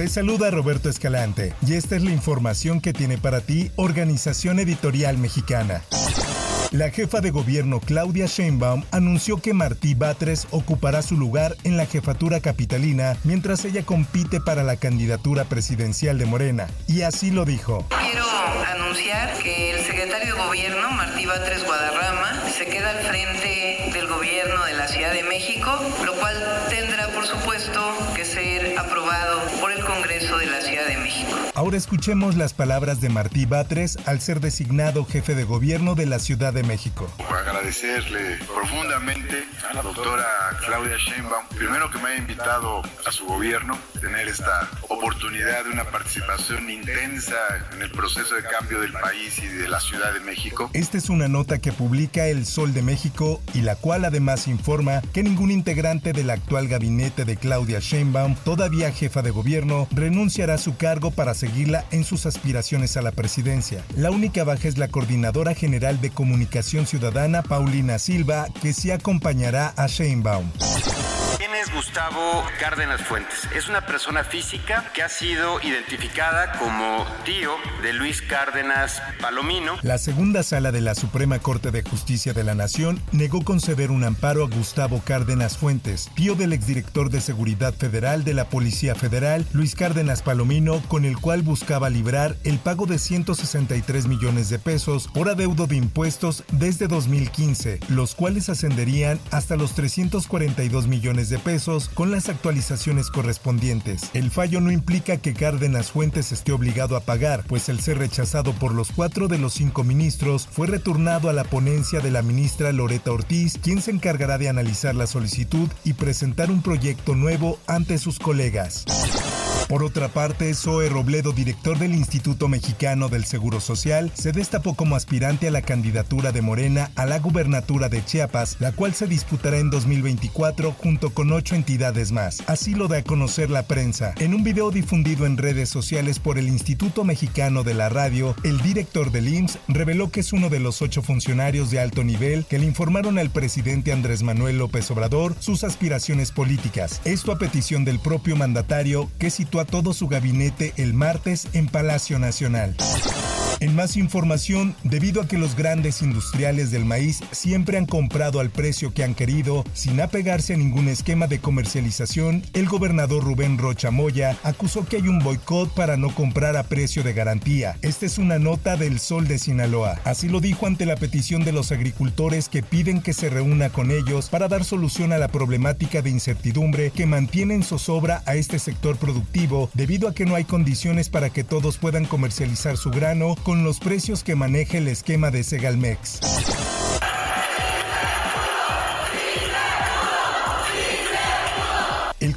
Te saluda Roberto Escalante y esta es la información que tiene para ti Organización Editorial Mexicana. La jefa de gobierno Claudia Sheinbaum anunció que Martí Batres ocupará su lugar en la jefatura capitalina mientras ella compite para la candidatura presidencial de Morena. Y así lo dijo. Quiero anunciar que el secretario de gobierno, Martí Batres Guadarrama, se queda al frente del gobierno de la Ciudad de México, lo cual tendrá, por supuesto, que ser aprobado por el Congreso de la Ciudad de México. Ahora escuchemos las palabras de Martí Batres al ser designado jefe de gobierno de la Ciudad de México. Agradecerle profundamente a la doctora Claudia Sheinbaum, primero que me haya invitado a su gobierno, tener esta oportunidad de una participación intensa en el proceso de cambio del país y de la Ciudad de México. Esta es una nota que publica El Sol de México y la cual además informa que ningún integrante del actual gabinete de Claudia Sheinbaum, todavía jefa de gobierno, renunciará a su cargo para seguirla en sus aspiraciones a la presidencia. La única baja es la coordinadora general de comunicación ciudadana, Paulina Silva, que sí acompañará a Sheinbaum. ¿Quién es Gustavo Cárdenas Fuentes? Es una persona física que ha sido identificada como tío de Luis Cárdenas Palomino. La segunda sala de la Suprema Corte de Justicia de la Nación negó conceder un amparo a Gustavo Cárdenas Fuentes, tío del exdirector de Seguridad Federal de la Policía Federal, Luis Cárdenas Palomino, con el cual buscaba librar el pago de 163 millones de pesos por adeudo de impuestos desde 2015, los cuales ascenderían hasta los 342 millones de pesos con las actualizaciones correspondientes. El fallo no implica que Cárdenas Fuentes esté obligado a pagar, pues el ser rechazado por los cuatro de los cinco ministros fue retornado a la ponencia de la ministra Loreta Ortiz, quien se encargará de analizar la solicitud y presentar un proyecto nuevo ante sus colegas. Por otra parte, Zoe Robledo, director del Instituto Mexicano del Seguro Social, se destapó como aspirante a la candidatura de Morena a la gubernatura de Chiapas, la cual se disputará en 2024 junto con ocho entidades más. Así lo da a conocer la prensa. En un video difundido en redes sociales por el Instituto Mexicano de la Radio, el director del IMSS reveló que es uno de los ocho funcionarios de alto nivel que le informaron al presidente Andrés Manuel López Obrador sus aspiraciones políticas. Esto a petición del propio mandatario que situó a todo su gabinete el martes en Palacio Nacional. En más información, debido a que los grandes industriales del maíz siempre han comprado al precio que han querido, sin apegarse a ningún esquema de comercialización, el gobernador Rubén Rocha Moya acusó que hay un boicot para no comprar a precio de garantía. Esta es una nota del Sol de Sinaloa. Así lo dijo ante la petición de los agricultores que piden que se reúna con ellos para dar solución a la problemática de incertidumbre que mantiene en zozobra a este sector productivo debido a que no hay condiciones para que todos puedan comercializar su grano los precios que maneja el esquema de Segalmex.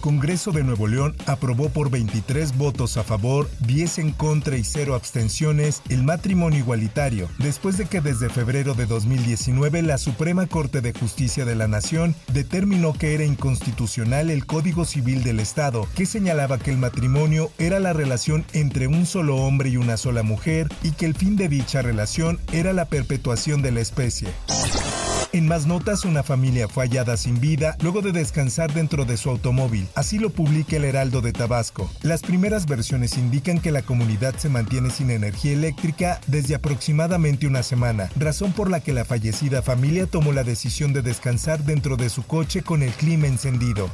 Congreso de Nuevo León aprobó por 23 votos a favor, 10 en contra y 0 abstenciones el matrimonio igualitario, después de que desde febrero de 2019 la Suprema Corte de Justicia de la Nación determinó que era inconstitucional el Código Civil del Estado, que señalaba que el matrimonio era la relación entre un solo hombre y una sola mujer y que el fin de dicha relación era la perpetuación de la especie. En más notas, una familia fue hallada sin vida luego de descansar dentro de su automóvil. Así lo publica el Heraldo de Tabasco. Las primeras versiones indican que la comunidad se mantiene sin energía eléctrica desde aproximadamente una semana, razón por la que la fallecida familia tomó la decisión de descansar dentro de su coche con el clima encendido.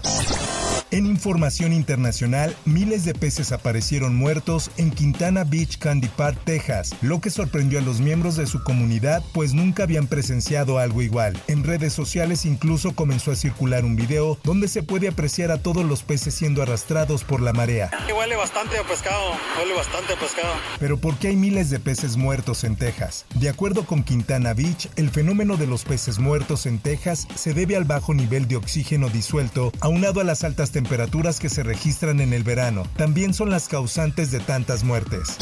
En información internacional, miles de peces aparecieron muertos en Quintana Beach, Candy Park, Texas, lo que sorprendió a los miembros de su comunidad pues nunca habían presenciado algo igual. En redes sociales incluso comenzó a circular un video donde se puede apreciar a todos los peces siendo arrastrados por la marea. Huele bastante a pescado, huele bastante a pescado. Pero ¿por qué hay miles de peces muertos en Texas? De acuerdo con Quintana Beach, el fenómeno de los peces muertos en Texas se debe al bajo nivel de oxígeno disuelto, aunado a las altas temperaturas temperaturas que se registran en el verano también son las causantes de tantas muertes.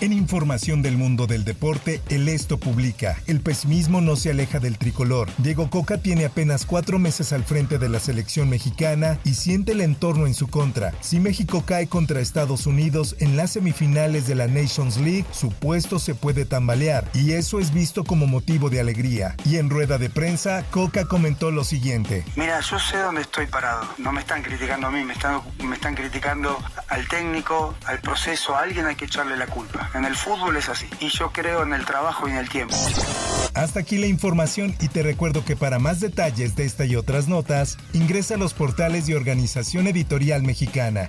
En información del mundo del deporte, el Esto publica, el pesimismo no se aleja del tricolor. Diego Coca tiene apenas cuatro meses al frente de la selección mexicana y siente el entorno en su contra. Si México cae contra Estados Unidos en las semifinales de la Nations League, su puesto se puede tambalear y eso es visto como motivo de alegría. Y en rueda de prensa, Coca comentó lo siguiente. Mira, yo sé dónde estoy parado. No me están criticando a mí, me están, me están criticando al técnico, al proceso, a alguien hay que echarle la culpa. En el fútbol es así. Y yo creo en el trabajo y en el tiempo. Hasta aquí la información y te recuerdo que para más detalles de esta y otras notas, ingresa a los portales de Organización Editorial Mexicana.